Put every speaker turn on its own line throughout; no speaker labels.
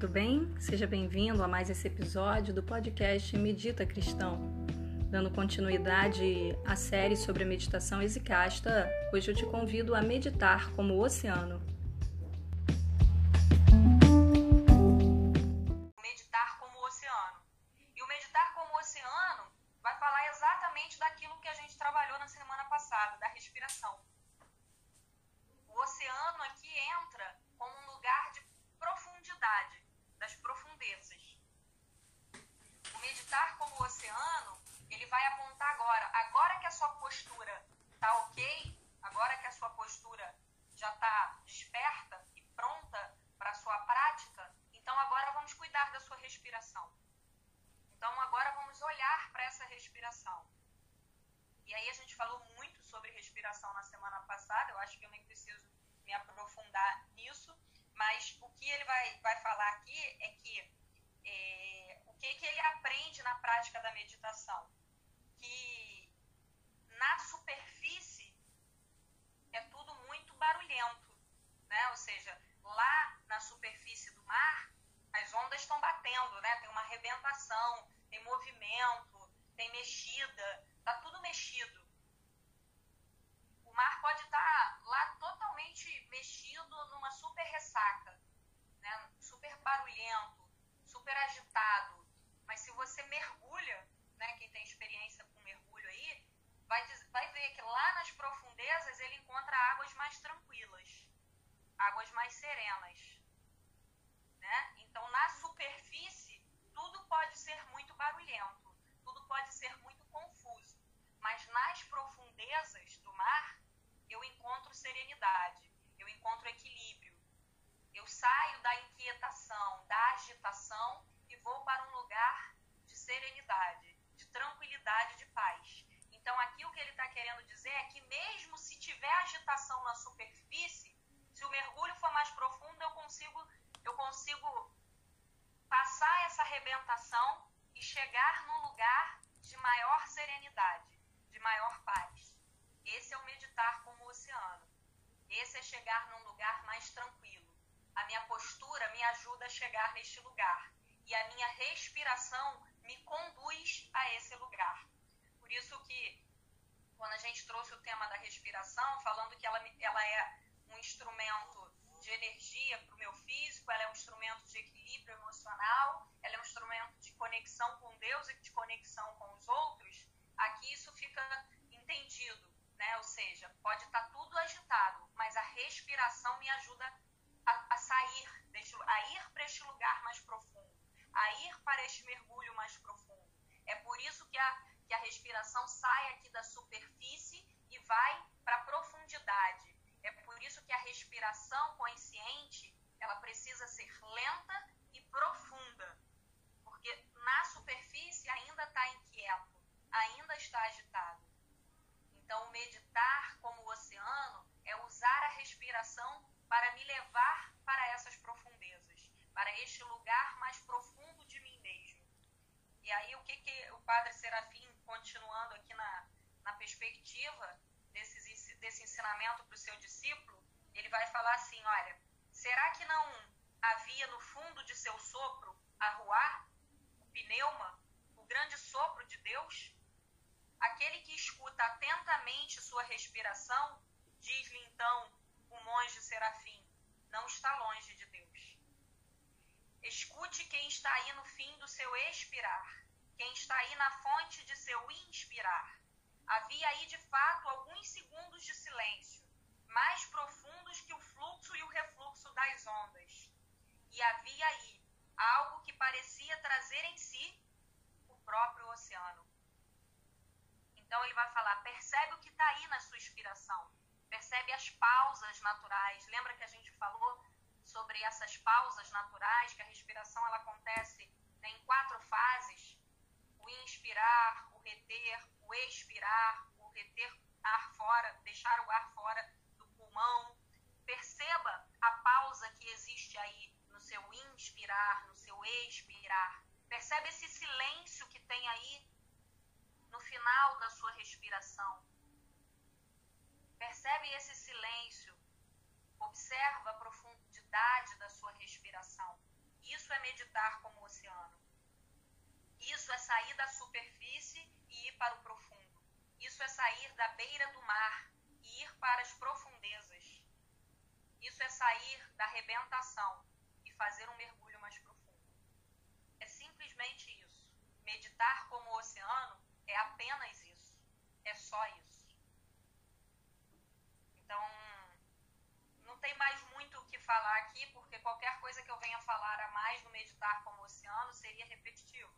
tudo bem? Seja bem-vindo a mais esse episódio do podcast Medita Cristão. Dando continuidade à série sobre a meditação exicasta, hoje eu te convido a meditar como o oceano.
Vai apontar agora, agora que a sua postura está ok, agora que a sua postura já está desperta e pronta para a sua prática, então agora vamos cuidar da sua respiração. Então agora vamos olhar para essa respiração. E aí a gente falou muito sobre respiração na semana passada, eu acho que eu nem preciso me aprofundar nisso, mas o que ele vai, vai falar aqui é que é, o que, que ele aprende na prática da meditação? Que na superfície é tudo muito barulhento, né? Ou seja, lá na superfície do mar, as ondas estão batendo, né? Tem uma arrebentação, tem movimento, tem mexida, tá tudo mexido. O mar pode estar tá lá totalmente mexido numa super ressaca, né? super barulhento, super agitado. Mas se você mergulha, né? quem tem experiência com mergulho aí, vai, vai ver que lá nas profundezas ele encontra águas mais tranquilas, águas mais serenas. Né? Então, na superfície, tudo pode ser muito barulhento, tudo pode ser muito confuso. Mas nas profundezas do mar, eu encontro serenidade, eu encontro equilíbrio. Eu saio da inquietação, da agitação e vou para um lugar de serenidade, de tranquilidade, de paz. Então, aqui o que ele está querendo dizer é que, mesmo se tiver agitação na superfície, se o mergulho for mais profundo, eu consigo, eu consigo passar essa arrebentação e chegar num lugar de maior serenidade, de maior paz. Esse é o meditar como o oceano. Esse é chegar num lugar mais tranquilo. A minha postura me ajuda a chegar neste lugar. E a minha respiração me conduz a esse lugar. Por isso que, quando a gente trouxe o tema da respiração, falando que ela, ela é um instrumento de energia para o meu físico, ela é um instrumento de equilíbrio emocional, ela é um instrumento de conexão com Deus e de conexão com os outros, aqui isso fica entendido né? Ou seja, pode estar tá tudo agitado, mas a respiração me ajuda a, a sair, deste, a ir para este lugar mais profundo, a ir para este mergulho mais profundo. É por isso que a, que a respiração sai aqui da superfície e vai para a profundidade. É por isso que a respiração consciente ela precisa ser lenta e profunda, porque na superfície ainda está inquieto, ainda está agitado. Então, meditar como o oceano é usar a respiração para me levar para essas profundezas, para este lugar mais profundo de mim mesmo. E aí, o que, que o Padre Serafim, continuando aqui na, na perspectiva desse, desse ensinamento para o seu discípulo, ele vai falar assim: olha, será que não havia no fundo de seu sopro a ruar, o pneuma, o grande sopro de Deus? Aquele que escuta atentamente sua respiração, diz-lhe então o monge serafim, não está longe de Deus. Escute quem está aí no fim do seu expirar, quem está aí na fonte de seu inspirar. Havia aí de fato alguns segundos de silêncio, mais profundos que o fluxo e o refluxo das ondas. E havia aí algo que parecia trazer em si o próprio oceano. Então ele vai falar, percebe o que está aí na sua inspiração, percebe as pausas naturais. Lembra que a gente falou sobre essas pausas naturais, que a respiração ela acontece né, em quatro fases: inspirar, o reter, o expirar, o reter ar fora, deixar o ar fora do pulmão. Perceba a pausa que existe aí no seu inspirar, no seu expirar. Percebe esse silêncio que tem aí no final da sua respiração. Percebe esse silêncio, observa a profundidade da sua respiração. Isso é meditar como o oceano. Isso é sair da superfície e ir para o profundo. Isso é sair da beira do mar e ir para as profundezas. Isso é sair da arrebentação e fazer um mergulho mais profundo. É simplesmente isso. Meditar como o oceano é apenas isso. É só isso. Então, não tem mais muito o que falar aqui, porque qualquer coisa que eu venha falar a mais no meditar como oceano seria repetitivo.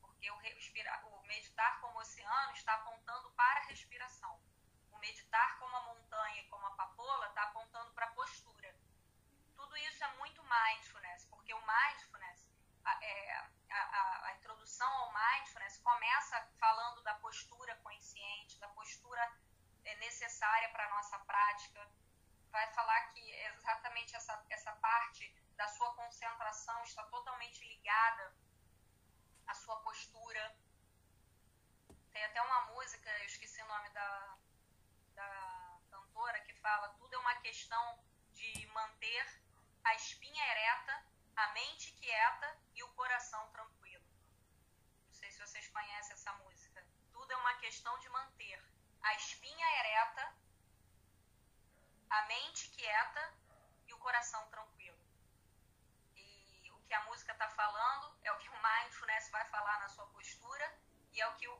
Porque o, respirar, o meditar como oceano está apontando para a respiração. O meditar como a montanha e como a papoula está apontando para a postura. Tudo isso é muito mindfulness, porque o mindfulness, a, é, a, a introdução ao mindfulness começa falando da postura consciente, da postura é, necessária para a nossa prática. Vai falar que exatamente essa, essa parte da sua concentração está totalmente ligada à sua postura. Tem até uma música, eu esqueci o nome da, da cantora, que fala: tudo é uma questão de manter a espinha ereta, a mente quieta e o coração tranquilo. Não sei se vocês conhecem essa música. Tudo é uma questão de manter a espinha ereta, a mente quieta e o coração tranquilo. E o que a música está falando é o que o mindfulness vai falar na sua postura e é o que o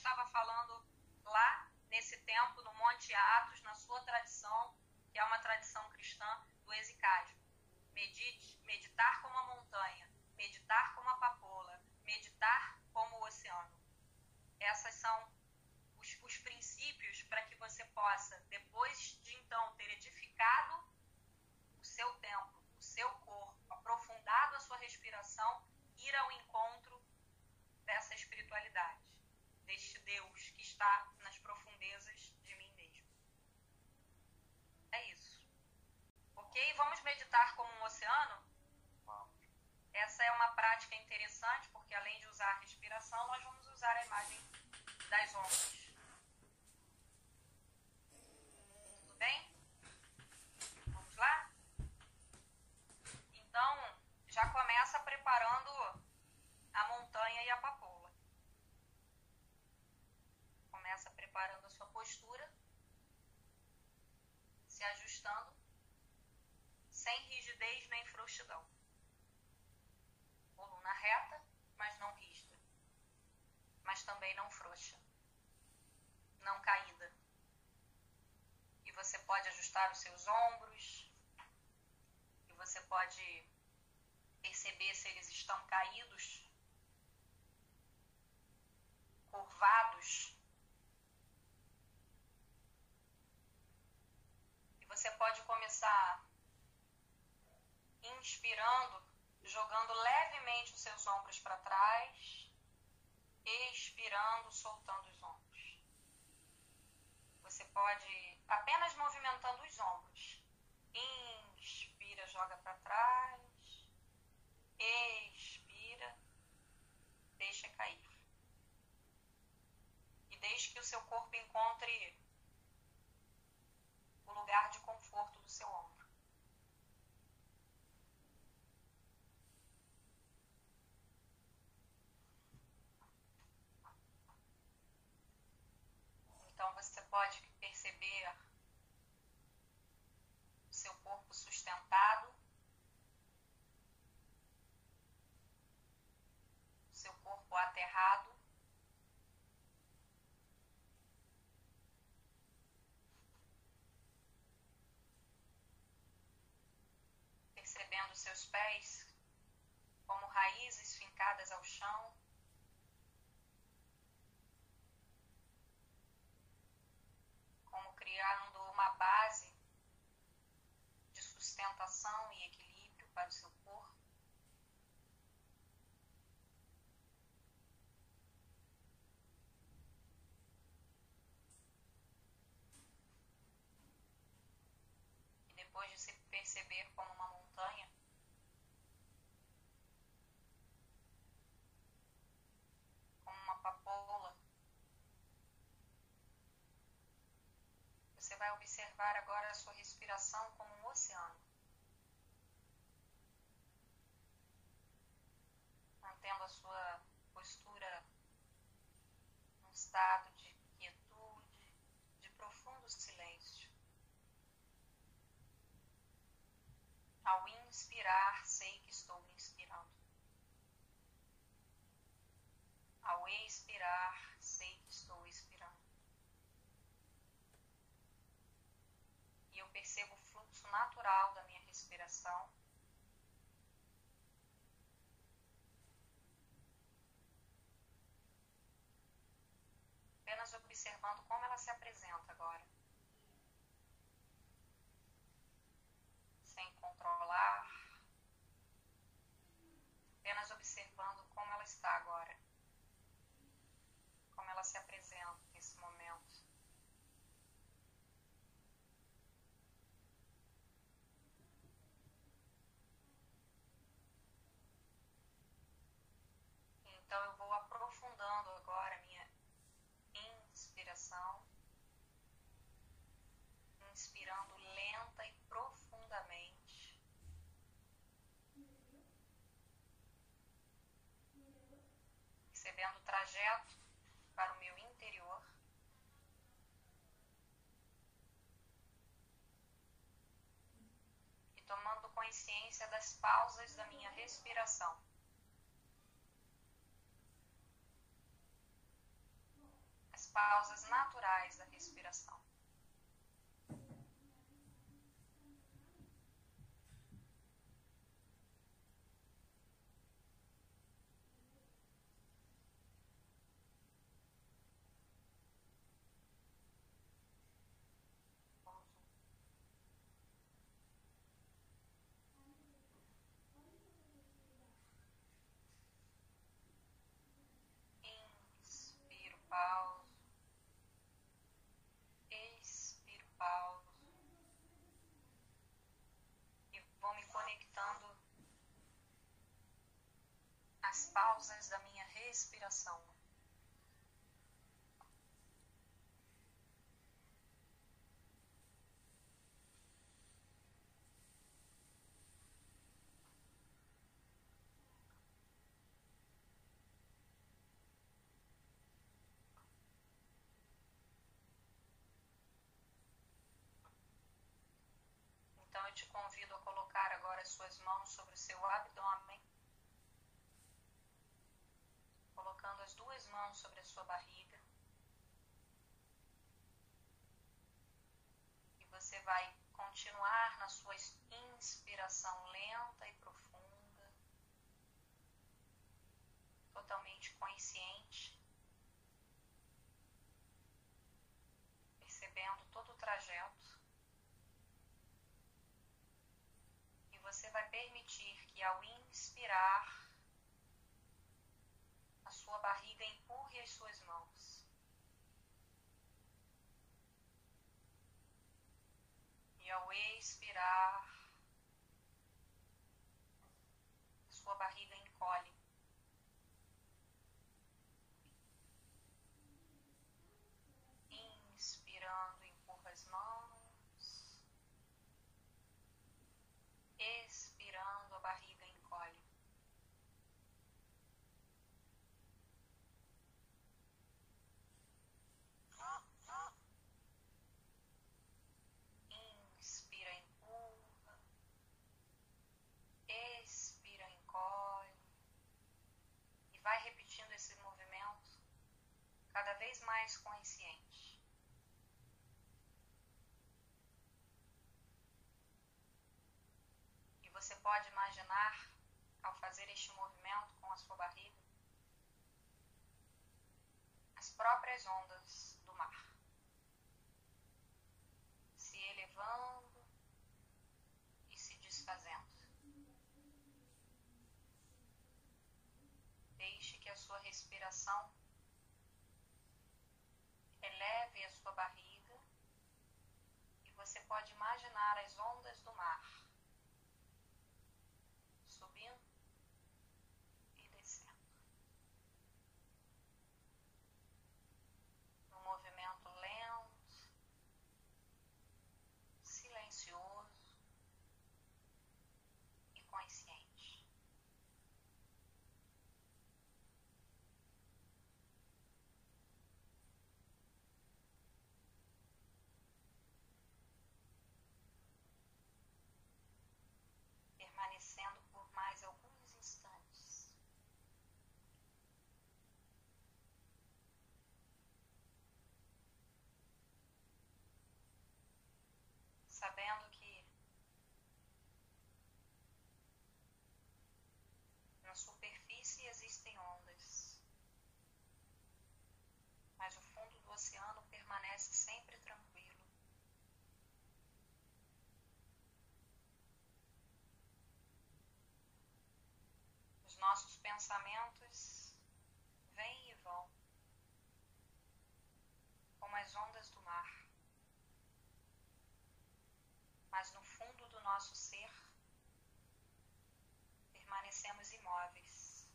estava falando lá nesse tempo no Monte Atos, na sua tradição, que é uma tradição cristã do exicasmo. Medite, meditar como a montanha, meditar como a papoula, meditar como o oceano. Essas são os, os princípios para que você possa, depois de então ter edificado o seu templo, o seu corpo, aprofundado a sua respiração, ir ao encontro dessa espiritualidade, está nas profundezas de mim mesmo. É isso. Ok? Vamos meditar como um oceano? Essa é uma prática interessante, porque além de usar a respiração, nós vamos usar a imagem das ondas. Tudo bem? Vamos lá? Então, já começa preparando a montanha e a papoula. Começa preparando a sua postura, se ajustando, sem rigidez nem frouxidão. Coluna reta, mas não rígida. Mas também não frouxa. Não caída. E você pode ajustar os seus ombros. E você pode perceber se eles estão caídos, curvados. E você pode começar inspirando, jogando levemente os seus ombros para trás, expirando, soltando os ombros. Você pode apenas movimentando os ombros. Inspira, joga para trás. Expira, deixa cair. E deixe que o seu corpo encontre o lugar de conforto seu ombro. Então você pode perceber o seu corpo sustentado, o seu corpo aterrado. Percebendo seus pés como raízes fincadas ao chão. como criando uma base de sustentação e equilíbrio para o seu corpo. E depois de se perceber como uma montanha, Você vai observar agora a sua respiração como um oceano. Mantendo a sua postura num estado de quietude, de profundo silêncio. Ao inspirar, sei que estou inspirando. Ao expirar, sei que estou expirando. Percebo o fluxo natural da minha respiração. Apenas observando como ela se apresenta agora. Sem controlar, apenas observando como ela está agora, como ela se apresenta nesse momento. Então eu vou aprofundando agora a minha inspiração, inspirando lenta e profundamente. Percebendo o trajeto para o meu interior. E tomando consciência das pausas da minha respiração. Pausas naturais da respiração. Inspiro, pausa. Expiro, pausa. E vou me conectando às pausas da minha respiração. Então eu te convido a colocar agora as suas mãos sobre o seu abdômen, colocando as duas mãos sobre a sua barriga. E você vai continuar na sua inspiração lenta e profunda, totalmente consciente, percebendo todo o trajeto. você vai permitir que ao inspirar, a sua barriga empurre as suas mãos. E ao expirar, a sua barriga encolhe. Inspirando, empurra as mãos. Expirando, a barriga encolhe. Inspira, empurra. Expira, encolhe. E vai repetindo esse movimento cada vez mais consciente. E você pode imaginar, ao fazer este movimento com a sua barriga, as próprias ondas do mar se elevando e se desfazendo. Deixe que a sua respiração. Eleve a sua barriga. E você pode imaginar as ondas do mar sabendo que na superfície existem ondas, mas o fundo do oceano permanece sempre tranquilo. Os nossos pensamentos vêm e vão, como as ondas do mar. Nosso ser, permanecemos imóveis.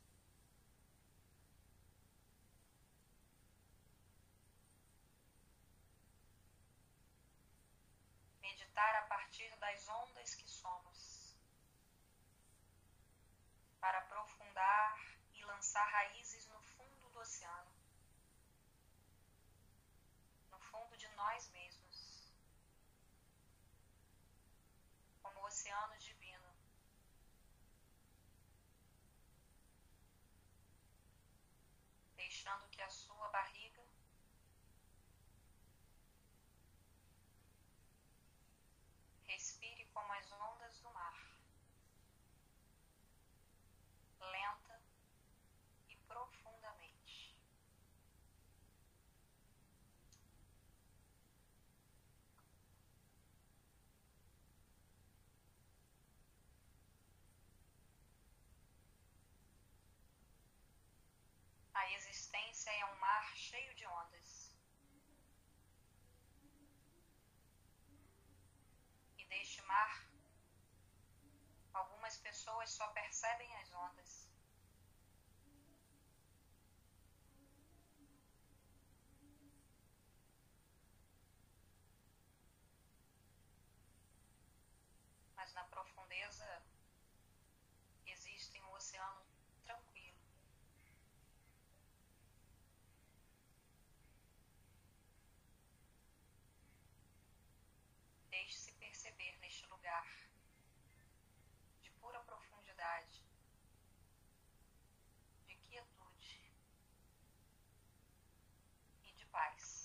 Meditar a partir das ondas que somos, para aprofundar e lançar raízes no fundo do oceano, no fundo de nós mesmos, como o oceano divino. deixando que a sua barriga respire como as ondas do mar, lenta e profundamente. A existência é um mar cheio de ondas. E deste mar, algumas pessoas só percebem as ondas. Mas na profundeza existe um oceano tranquilo. Deixe-se perceber neste lugar de pura profundidade, de quietude e de paz.